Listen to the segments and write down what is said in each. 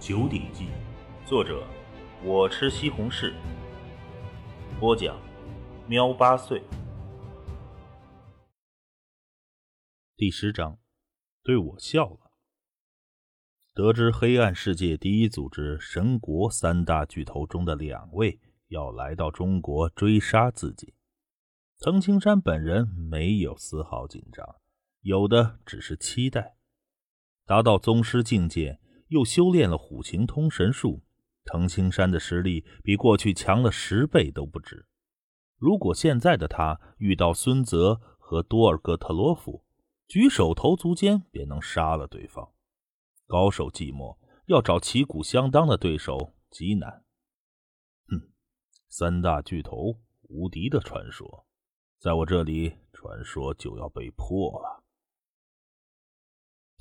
九鼎记》，作者我吃西红柿，播讲喵八岁。第十章，对我笑了。得知黑暗世界第一组织神国三大巨头中的两位要来到中国追杀自己，曾青山本人没有丝毫紧张，有的只是期待。达到宗师境界，又修炼了虎形通神术，藤青山的实力比过去强了十倍都不止。如果现在的他遇到孙泽和多尔戈特洛夫，举手投足间便能杀了对方。高手寂寞，要找旗鼓相当的对手极难。哼，三大巨头无敌的传说，在我这里，传说就要被破了。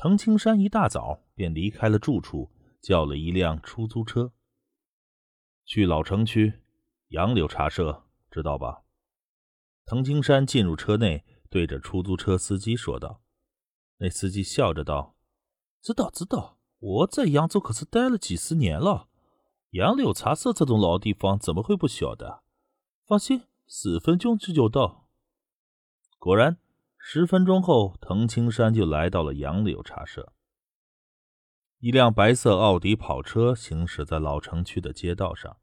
藤青山一大早便离开了住处，叫了一辆出租车，去老城区杨柳茶社，知道吧？藤青山进入车内，对着出租车司机说道。那司机笑着道：“知道，知道，我在扬州可是待了几十年了，杨柳茶社这种老地方怎么会不晓得？放心，十分钟就到。”果然。十分钟后，藤青山就来到了杨柳茶社。一辆白色奥迪跑车行驶在老城区的街道上，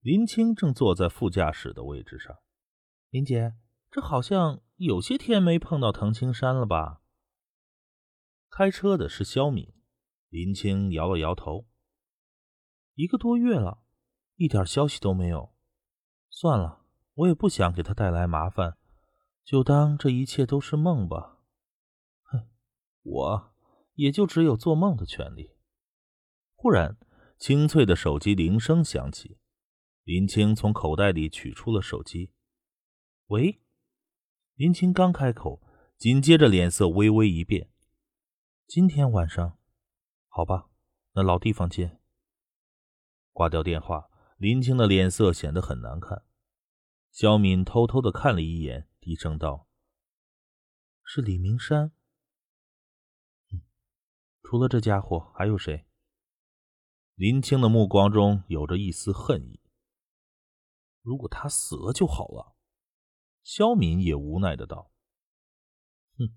林青正坐在副驾驶的位置上。林姐，这好像有些天没碰到藤青山了吧？开车的是肖敏。林青摇了摇头。一个多月了，一点消息都没有。算了，我也不想给他带来麻烦。就当这一切都是梦吧，哼，我也就只有做梦的权利。忽然，清脆的手机铃声响起，林青从口袋里取出了手机。喂，林青刚开口，紧接着脸色微微一变。今天晚上，好吧，那老地方见。挂掉电话，林青的脸色显得很难看。肖敏偷偷的看了一眼。低声道：“是李明山。除了这家伙，还有谁？”林青的目光中有着一丝恨意。如果他死了就好了。肖敏也无奈的道：“哼，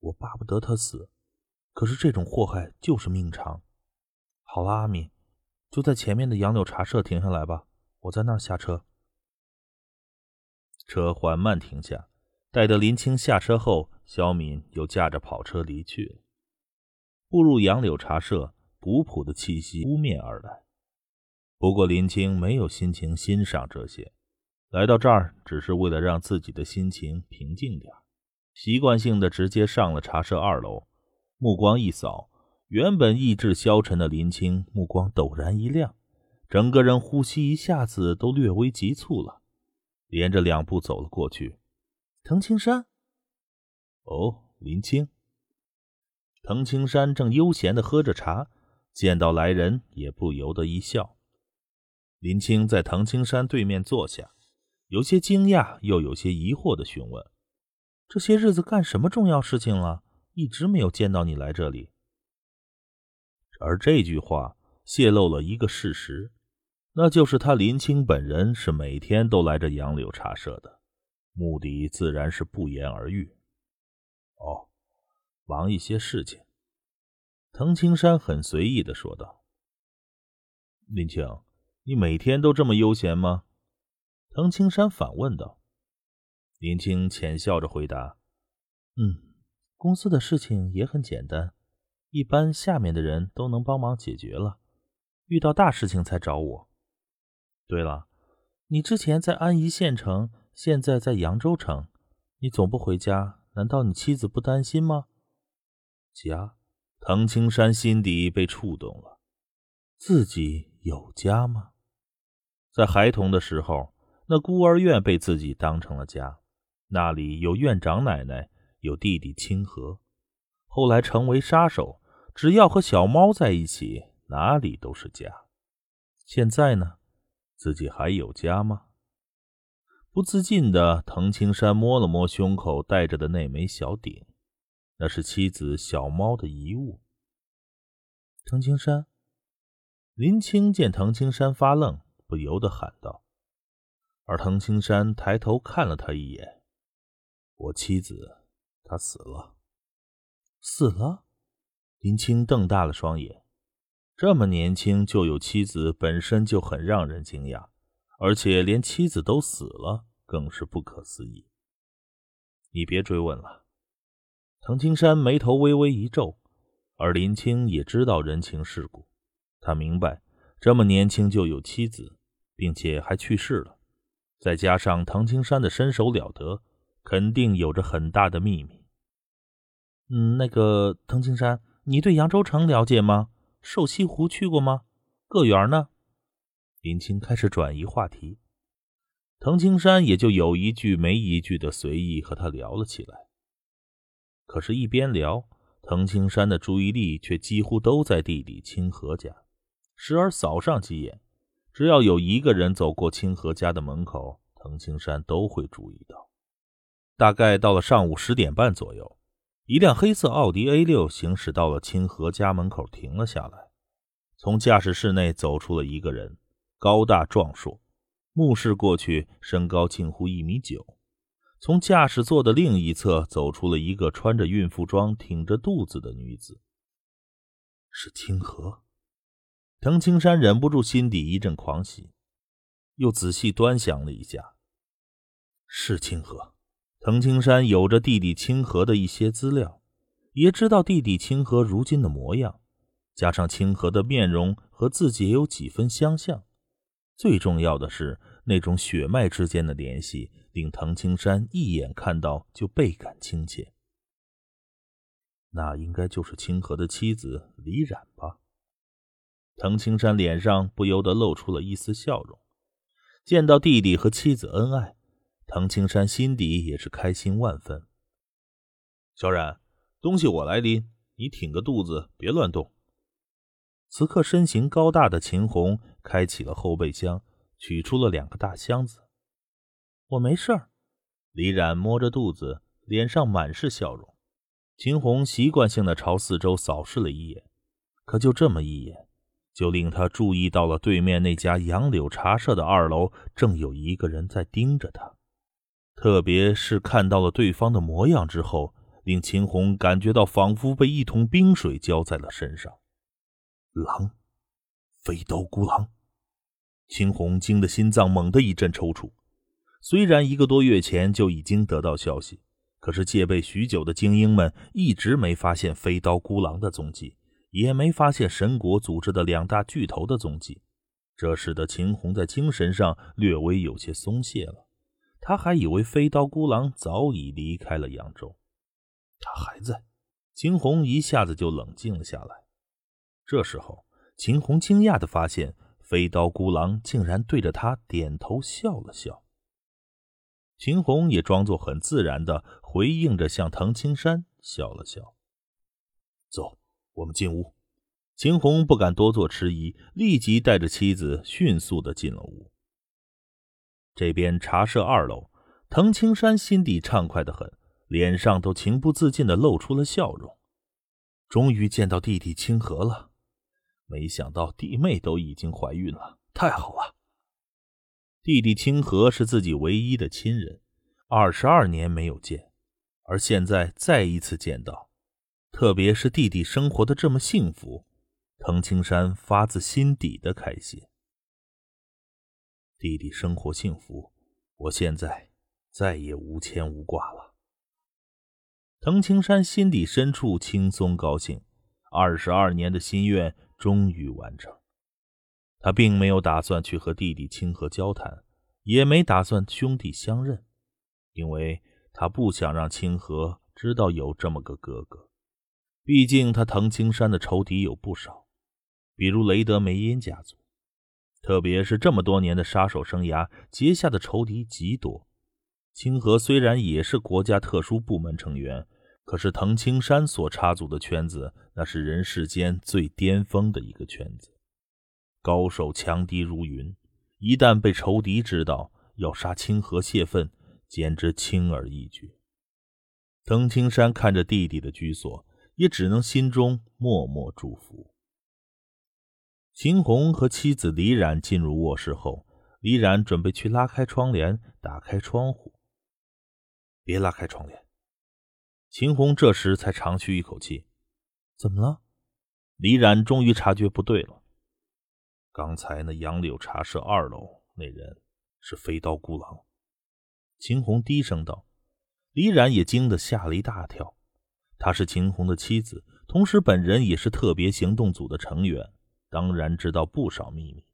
我巴不得他死，可是这种祸害就是命长。好了，阿敏，就在前面的杨柳茶社停下来吧，我在那儿下车。”车缓慢停下，待得林青下车后，肖敏又驾着跑车离去了。步入杨柳茶社，古朴的气息扑面而来。不过林青没有心情欣赏这些，来到这儿只是为了让自己的心情平静点习惯性的直接上了茶社二楼，目光一扫，原本意志消沉的林青目光陡然一亮，整个人呼吸一下子都略微急促了。连着两步走了过去，藤青山。哦，林青。藤青山正悠闲的喝着茶，见到来人也不由得一笑。林青在藤青山对面坐下，有些惊讶又有些疑惑的询问：“这些日子干什么重要事情了？一直没有见到你来这里。”而这句话泄露了一个事实。那就是他林青本人是每天都来这杨柳茶社的，目的自然是不言而喻。哦，忙一些事情。藤青山很随意的说道：“林青，你每天都这么悠闲吗？”藤青山反问道。林青浅笑着回答：“嗯，公司的事情也很简单，一般下面的人都能帮忙解决了，遇到大事情才找我。”对了，你之前在安宜县城，现在在扬州城，你总不回家，难道你妻子不担心吗？家，藤青山心底被触动了。自己有家吗？在孩童的时候，那孤儿院被自己当成了家，那里有院长奶奶，有弟弟清河。后来成为杀手，只要和小猫在一起，哪里都是家。现在呢？自己还有家吗？不自禁的，藤青山摸了摸胸口戴着的那枚小鼎，那是妻子小猫的遗物。藤青山，林青见藤青山发愣，不由得喊道。而藤青山抬头看了他一眼：“我妻子，她死了。”死了。林青瞪大了双眼，这么年轻就有妻子，本身就很让人惊讶，而且连妻子都死了，更是不可思议。你别追问了。藤青山眉头微微一皱，而林青也知道人情世故。他明白，这么年轻就有妻子，并且还去世了，再加上藤青山的身手了得，肯定有着很大的秘密。嗯，那个藤青山，你对扬州城了解吗？瘦西湖去过吗？个园呢？林青开始转移话题，藤青山也就有一句没一句的随意和他聊了起来。可是，一边聊，藤青山的注意力却几乎都在弟弟清河家。时而扫上几眼，只要有一个人走过清河家的门口，藤青山都会注意到。大概到了上午十点半左右，一辆黑色奥迪 A6 行驶到了清河家门口，停了下来。从驾驶室内走出了一个人，高大壮硕，目视过去，身高近乎一米九。从驾驶座的另一侧走出了一个穿着孕妇装、挺着肚子的女子，是清河。藤青山忍不住心底一阵狂喜，又仔细端详了一下，是清河。藤青山有着弟弟清河的一些资料，也知道弟弟清河如今的模样，加上清河的面容和自己也有几分相像，最重要的是那种血脉之间的联系，令藤青山一眼看到就倍感亲切。那应该就是清河的妻子李冉吧。藤青山脸上不由得露出了一丝笑容，见到弟弟和妻子恩爱，唐青山心底也是开心万分。小冉，东西我来拎，你挺个肚子，别乱动。此刻身形高大的秦红开启了后备箱，取出了两个大箱子。我没事儿。李冉摸着肚子，脸上满是笑容。秦红习惯性的朝四周扫视了一眼，可就这么一眼。就令他注意到了对面那家杨柳茶社的二楼，正有一个人在盯着他。特别是看到了对方的模样之后，令秦红感觉到仿佛被一桶冰水浇在了身上。狼，飞刀孤狼！秦红惊得心脏猛地一阵抽搐。虽然一个多月前就已经得到消息，可是戒备许久的精英们一直没发现飞刀孤狼的踪迹。也没发现神国组织的两大巨头的踪迹，这使得秦红在精神上略微有些松懈了。他还以为飞刀孤狼早已离开了扬州，他还在。秦红一下子就冷静了下来。这时候，秦红惊讶地发现，飞刀孤狼竟然对着他点头笑了笑。秦红也装作很自然地回应着，向藤青山笑了笑，走。我们进屋，秦红不敢多做迟疑，立即带着妻子迅速的进了屋。这边茶社二楼，藤青山心底畅快的很，脸上都情不自禁的露出了笑容。终于见到弟弟清河了，没想到弟妹都已经怀孕了，太好了！弟弟清河是自己唯一的亲人，二十二年没有见，而现在再一次见到。特别是弟弟生活的这么幸福，藤青山发自心底的开心。弟弟生活幸福，我现在再也无牵无挂了。藤青山心底深处轻松高兴，二十二年的心愿终于完成。他并没有打算去和弟弟清河交谈，也没打算兄弟相认，因为他不想让清河知道有这么个哥哥。毕竟他藤青山的仇敌有不少，比如雷德梅因家族，特别是这么多年的杀手生涯，结下的仇敌极多。清河虽然也是国家特殊部门成员，可是藤青山所插足的圈子，那是人世间最巅峰的一个圈子，高手强敌如云。一旦被仇敌知道要杀清河泄愤，简直轻而易举。藤青山看着弟弟的居所。也只能心中默默祝福。秦红和妻子李冉进入卧室后，李冉准备去拉开窗帘，打开窗户。别拉开窗帘。秦红这时才长吁一口气：“怎么了？”李冉终于察觉不对了。刚才那杨柳茶社二楼那人是飞刀孤狼。秦红低声道。李冉也惊得吓了一大跳。她是秦红的妻子，同时本人也是特别行动组的成员，当然知道不少秘密。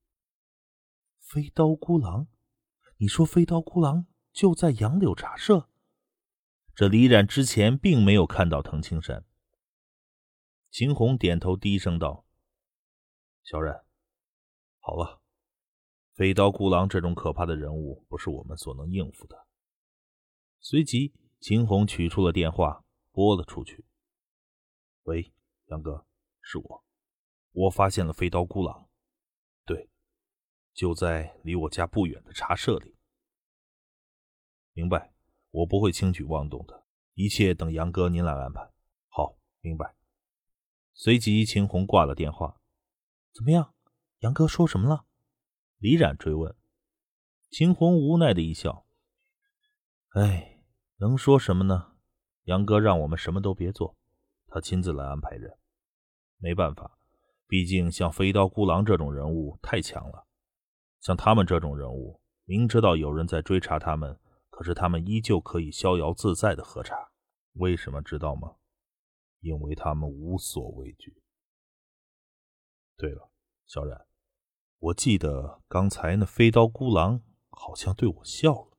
飞刀孤狼，你说飞刀孤狼就在杨柳茶社？这李冉之前并没有看到藤青山。秦红点头，低声道：“小冉。”好了，飞刀孤狼这种可怕的人物不是我们所能应付的。随即，秦红取出了电话，拨了出去。“喂，杨哥，是我，我发现了飞刀孤狼，对，就在离我家不远的茶社里。明白，我不会轻举妄动的，一切等杨哥您来安排。好，明白。”随即，秦红挂了电话。怎么样？杨哥说什么了？李冉追问。秦红无奈的一笑：“哎，能说什么呢？杨哥让我们什么都别做，他亲自来安排人。没办法，毕竟像飞刀孤狼这种人物太强了。像他们这种人物，明知道有人在追查他们，可是他们依旧可以逍遥自在的喝茶。为什么知道吗？因为他们无所畏惧。对了，小冉。我记得刚才那飞刀孤狼好像对我笑了。